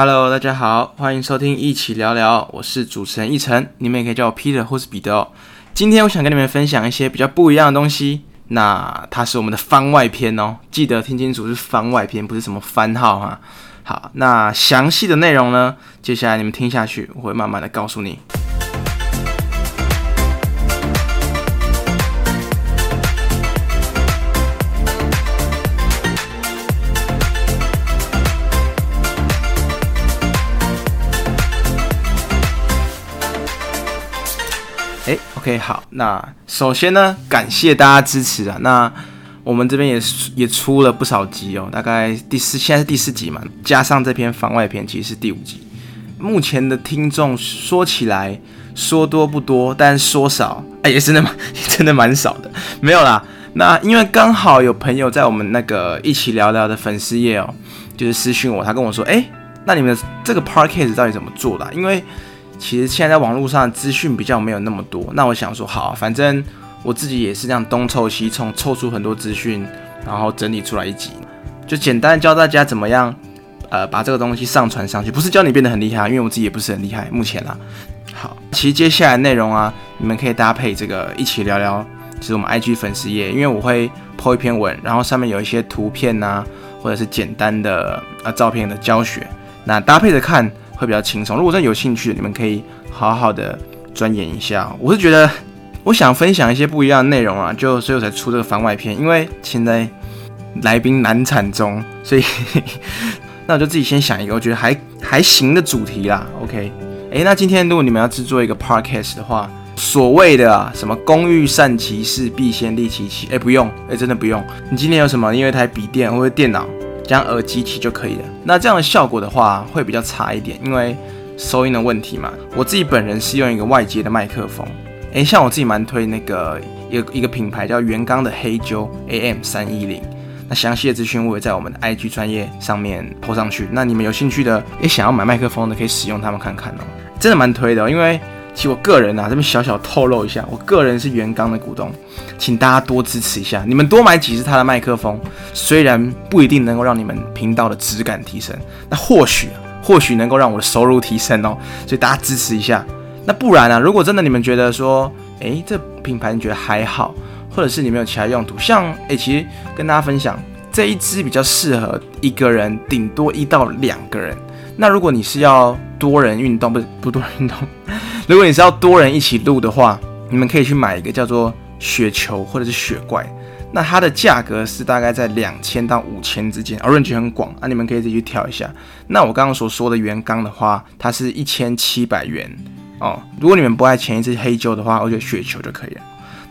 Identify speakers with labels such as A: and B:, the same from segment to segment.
A: Hello，大家好，欢迎收听一起聊聊，我是主持人一晨，你们也可以叫我 Peter 或是彼得哦。今天我想跟你们分享一些比较不一样的东西，那它是我们的番外篇哦，记得听清楚是番外篇，不是什么番号哈。好，那详细的内容呢，接下来你们听下去，我会慢慢的告诉你。，OK，好，那首先呢，感谢大家支持啊。那我们这边也也出了不少集哦，大概第四，现在是第四集嘛，加上这篇番外篇，其实是第五集。目前的听众说起来说多不多，但说少，哎，也是那么真的蛮少的，没有啦。那因为刚好有朋友在我们那个一起聊聊的粉丝页哦，就是私讯我，他跟我说，哎，那你们这个 podcast 到底怎么做的？因为其实现在网络上资讯比较没有那么多，那我想说好，反正我自己也是这样东凑西凑，凑出很多资讯，然后整理出来一集，就简单教大家怎么样，呃，把这个东西上传上去，不是教你变得很厉害，因为我自己也不是很厉害，目前啦。好，其实接下来内容啊，你们可以搭配这个一起聊聊，就是我们 IG 粉丝页，因为我会 po 一篇文，然后上面有一些图片呐，或者是简单的呃照片的教学，那搭配着看。会比较轻松。如果真的有兴趣，你们可以好好的钻研一下。我是觉得，我想分享一些不一样的内容啊，就所以我才出这个番外篇。因为现在来宾难产中，所以 那我就自己先想一个我觉得还还行的主题啦。OK，哎，那今天如果你们要制作一个 podcast 的话，所谓的啊什么“工欲善其事，必先利其器”，哎，不用，哎，真的不用。你今天有什么？因为一台笔电或者电脑？将耳机起就可以了。那这样的效果的话，会比较差一点，因为收音的问题嘛。我自己本人是用一个外接的麦克风。诶，像我自己蛮推那个一个一个品牌叫原钢的黑鸠 AM 三一零。那详细的资讯我会在我们的 IG 专业上面 po 上去。那你们有兴趣的，诶，想要买麦克风的，可以使用它们看看哦。真的蛮推的，因为。其实我个人啊，这边小小透露一下，我个人是原钢的股东，请大家多支持一下，你们多买几支他的麦克风，虽然不一定能够让你们频道的质感提升，那或许或许能够让我的收入提升哦，所以大家支持一下。那不然呢？如果真的你们觉得说，诶，这品牌你觉得还好，或者是你们有其他用途，像诶，其实跟大家分享，这一支比较适合一个人，顶多一到两个人。那如果你是要多人运动，不是 不多人运动。如果你是要多人一起录的话，你们可以去买一个叫做雪球或者是雪怪，那它的价格是大概在两千到五千之间，而 range 很广啊，你们可以自己去挑一下。那我刚刚所说的原钢的话，它是一千七百元哦。如果你们不爱前一支黑胶的话，我觉得雪球就可以了。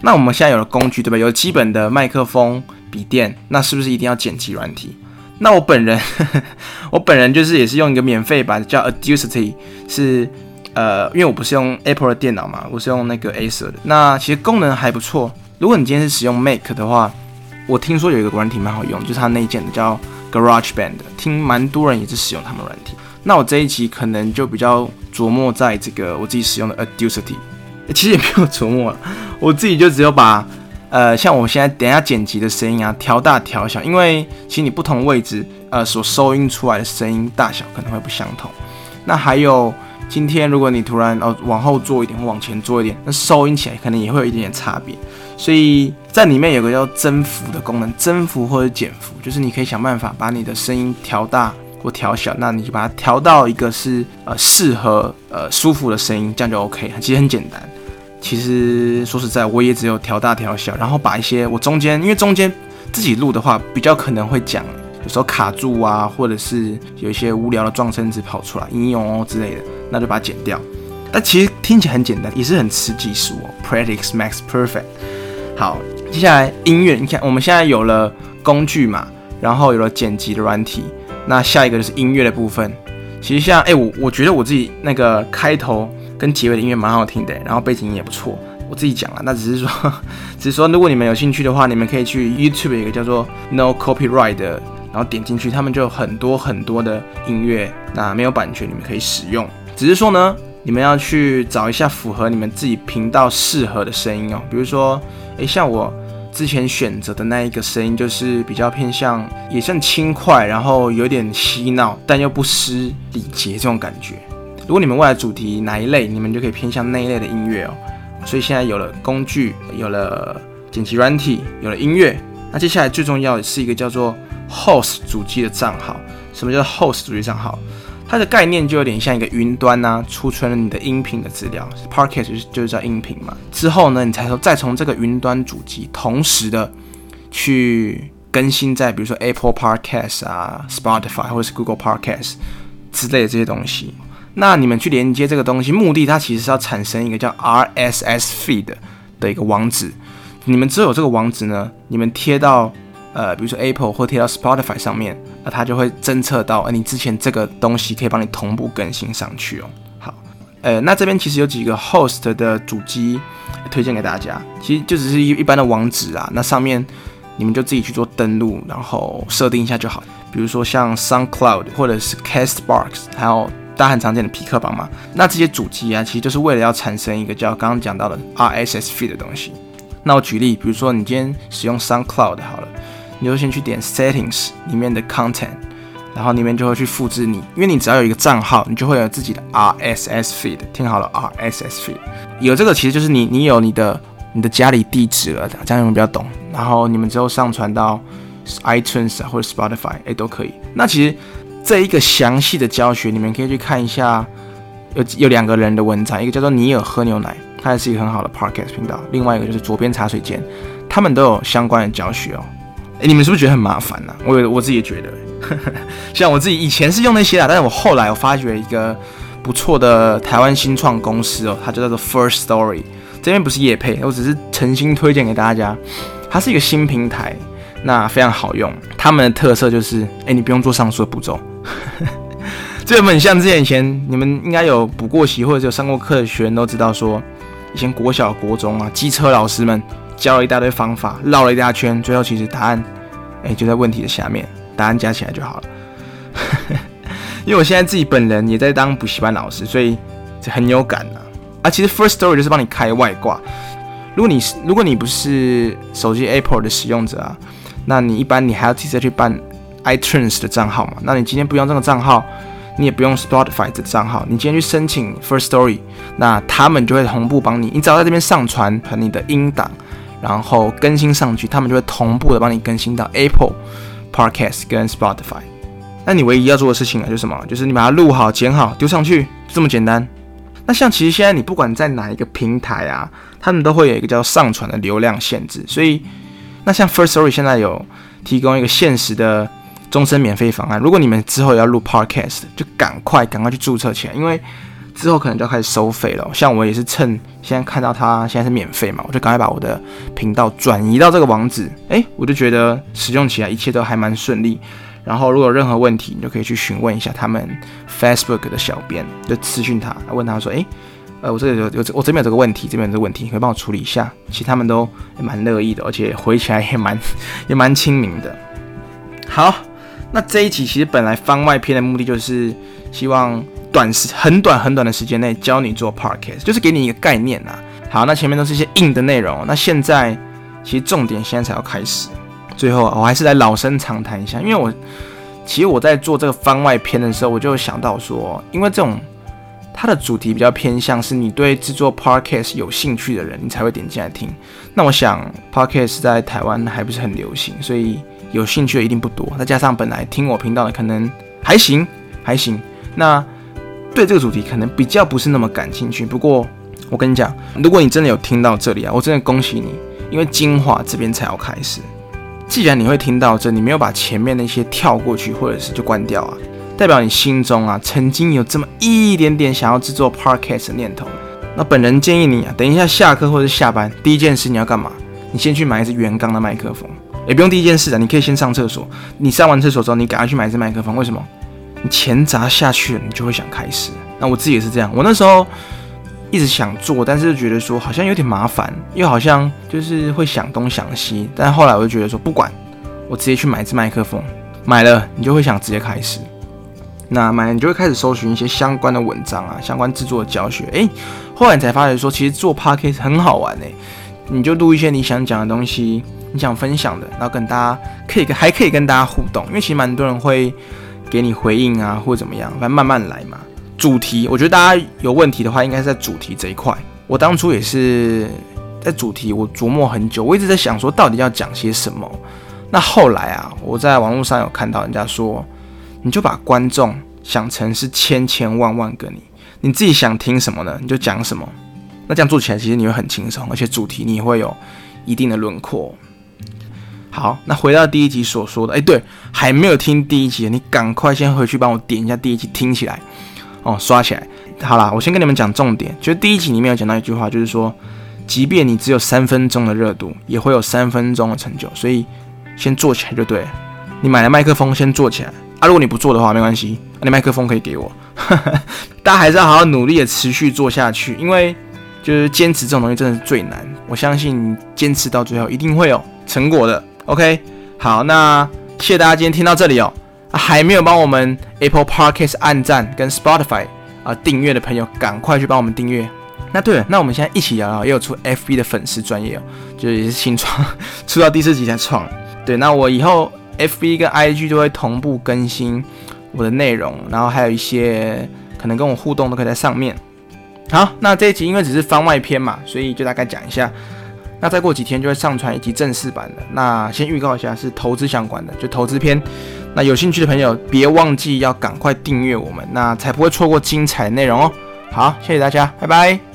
A: 那我们现在有了工具，对吧？有基本的麦克风、笔电，那是不是一定要剪辑软体？那我本人，我本人就是也是用一个免费版叫 Audacity，是呃，因为我不是用 Apple 的电脑嘛，我是用那个 Acer 的。那其实功能还不错。如果你今天是使用 Mac 的话，我听说有一个软体蛮好用，就是它内建的叫 GarageBand，听蛮多人也是使用他们软体。那我这一集可能就比较琢磨在这个我自己使用的 Audacity，其实也没有琢磨，我自己就只有把。呃，像我现在等下剪辑的声音啊，调大调小，因为其实你不同位置，呃，所收音出来的声音大小可能会不相同。那还有今天如果你突然哦往后坐一点或往前坐一点，那收音起来可能也会有一点点差别。所以在里面有个叫增幅的功能，增幅或者减幅，就是你可以想办法把你的声音调大或调小，那你就把它调到一个是呃适合呃舒服的声音，这样就 OK。其实很简单。其实说实在，我也只有调大调小，然后把一些我中间，因为中间自己录的话，比较可能会讲，有时候卡住啊，或者是有一些无聊的撞声子跑出来，应用哦之类的，那就把它剪掉。但其实听起来很简单，也是很吃技术哦。Practice makes perfect。好，接下来音乐，你看我们现在有了工具嘛，然后有了剪辑的软体，那下一个就是音乐的部分。其实像哎，我我觉得我自己那个开头。跟结尾的音乐蛮好听的，然后背景音也不错。我自己讲了，那只是说，只是说，如果你们有兴趣的话，你们可以去 YouTube 有一个叫做 No Copyright 的，然后点进去，他们就有很多很多的音乐，那没有版权，你们可以使用。只是说呢，你们要去找一下符合你们自己频道适合的声音哦。比如说，诶，像我之前选择的那一个声音，就是比较偏向也算轻快，然后有点嬉闹，但又不失礼节这种感觉。如果你们未来主题哪一类，你们就可以偏向那一类的音乐哦。所以现在有了工具，有了剪辑软体，有了音乐，那接下来最重要的是一个叫做 host 主机的账号。什么叫 host 主机账号？它的概念就有点像一个云端呐，储存了你的音频的资料，podcast 就是就是叫音频嘛。之后呢，你才说再从这个云端主机同时的去更新在比如说 Apple Podcast 啊、Spotify 或者是 Google Podcast 之类的这些东西。那你们去连接这个东西，目的它其实是要产生一个叫 RSS feed 的一个网址。你们只有这个网址呢，你们贴到。呃，比如说 Apple 或贴到 Spotify 上面，那它就会侦测到，呃，你之前这个东西可以帮你同步更新上去哦。好，呃，那这边其实有几个 host 的主机推荐给大家，其实就只是一一般的网址啊，那上面你们就自己去做登录，然后设定一下就好。比如说像 Sun Cloud 或者是 Castbox，还有大家很常见的皮克榜嘛，那这些主机啊，其实就是为了要产生一个叫刚刚讲到的 RSS feed 的东西。那我举例，比如说你今天使用 SoundCloud 好了。你就先去点 Settings 里面的 Content，然后里面就会去复制你，因为你只要有一个账号，你就会有自己的 RSS feed。听好了，RSS feed 有这个其实就是你你有你的你的家里地址了，这样你们比较懂。然后你们之后上传到 iTunes 或者 Spotify，哎都可以。那其实这一个详细的教学，你们可以去看一下，有有两个人的文章，一个叫做尼尔喝牛奶，他也是一个很好的 Podcast 频道，另外一个就是左边茶水间，他们都有相关的教学哦。你们是不是觉得很麻烦呢？我我自己也觉得，像我自己以前是用那些啊，但是我后来我发觉一个不错的台湾新创公司哦，它就叫做 First Story。这边不是叶配，我只是诚心推荐给大家。它是一个新平台，那非常好用。他们的特色就是，哎，你不用做上述的步骤。这本很像之前以前你们应该有补过习或者有上过课的学员都知道，说以前国小国中啊，机车老师们。教了一大堆方法，绕了一大圈，最后其实答案，哎，就在问题的下面，答案加起来就好了。因为我现在自己本人也在当补习班老师，所以这很有感啊。啊，其实 First Story 就是帮你开外挂。如果你是如果你不是手机 Apple 的使用者啊，那你一般你还要自己去办 iTunes 的账号嘛？那你今天不用这个账号，你也不用 Spotify 的账号，你今天去申请 First Story，那他们就会同步帮你，你只要在这边上传你的音档。然后更新上去，他们就会同步的帮你更新到 Apple Podcast 跟 Spotify。那你唯一要做的事情啊，就是什么？就是你把它录好、剪好、丢上去，就这么简单。那像其实现在你不管在哪一个平台啊，他们都会有一个叫上传的流量限制。所以，那像 First Story 现在有提供一个限时的终身免费方案。如果你们之后要录 Podcast，就赶快赶快去注册起来，因为。之后可能就要开始收费了，像我也是趁现在看到它现在是免费嘛，我就赶快把我的频道转移到这个网址，诶，我就觉得使用起来一切都还蛮顺利。然后如果有任何问题，你就可以去询问一下他们 Facebook 的小编，就私讯他，问他说，诶，呃，我这里有有我这边有这个问题，这边有这个问题，你可以帮我处理一下。其实他们都蛮乐意的，而且回起来也蛮 也蛮亲民的。好，那这一集其实本来番外篇的目的就是希望。短时很短很短的时间内教你做 podcast，就是给你一个概念呐。好，那前面都是一些硬的内容，那现在其实重点现在才要开始。最后我还是来老生常谈一下，因为我其实我在做这个番外篇的时候，我就想到说，因为这种它的主题比较偏向是你对制作 podcast 有兴趣的人，你才会点进来听。那我想 podcast 在台湾还不是很流行，所以有兴趣的一定不多。再加上本来听我频道的可能还行还行，那。对这个主题可能比较不是那么感兴趣，不过我跟你讲，如果你真的有听到这里啊，我真的恭喜你，因为精华这边才要开始。既然你会听到这，你没有把前面那些跳过去，或者是就关掉啊，代表你心中啊曾经有这么一点点想要制作 podcast 的念头。那本人建议你啊，等一下下课或者下班，第一件事你要干嘛？你先去买一支原钢的麦克风，也不用第一件事的，你可以先上厕所。你上完厕所之后，你赶快去买一支麦克风，为什么？你钱砸下去了，你就会想开始。那我自己也是这样，我那时候一直想做，但是觉得说好像有点麻烦，又好像就是会想东想西。但后来我就觉得说，不管，我直接去买一支麦克风，买了你就会想直接开始。那买了你就会开始搜寻一些相关的文章啊，相关制作的教学。诶，后来你才发觉说，其实做 podcast 很好玩诶，你就录一些你想讲的东西，你想分享的，然后跟大家可以跟还可以跟大家互动，因为其实蛮多人会给你回应啊，或怎么样，反正慢慢来嘛。主题，我觉得大家有问题的话，应该是在主题这一块。我当初也是在主题，我琢磨很久，我一直在想说到底要讲些什么。那后来啊，我在网络上有看到人家说，你就把观众想成是千千万万个你，你自己想听什么呢？你就讲什么。那这样做起来其实你会很轻松，而且主题你会有一定的轮廓。好，那回到第一集所说的，哎，对，还没有听第一集，你赶快先回去帮我点一下第一集，听起来哦，刷起来。好啦，我先跟你们讲重点，就是第一集里面有讲到一句话，就是说，即便你只有三分钟的热度，也会有三分钟的成就，所以先做起来就对。你买了麦克风，先做起来啊！如果你不做的话，没关系，你麦克风可以给我。大家还是要好好努力的持续做下去，因为。就是坚持这种东西真的是最难，我相信坚持到最后一定会有成果的。OK，好，那谢谢大家今天听到这里哦。还没有帮我们 Apple Podcast 按赞跟 Spotify 啊订阅的朋友，赶快去帮我们订阅。那对了，那我们现在一起聊聊，也有出 FB 的粉丝专业哦，就是也是新创，出到第四集才创。对，那我以后 FB 跟 IG 都会同步更新我的内容，然后还有一些可能跟我互动都可以在上面。好，那这一集因为只是番外篇嘛，所以就大概讲一下。那再过几天就会上传一集正式版的。那先预告一下，是投资相关的，就投资篇。那有兴趣的朋友别忘记要赶快订阅我们，那才不会错过精彩内容哦。好，谢谢大家，拜拜。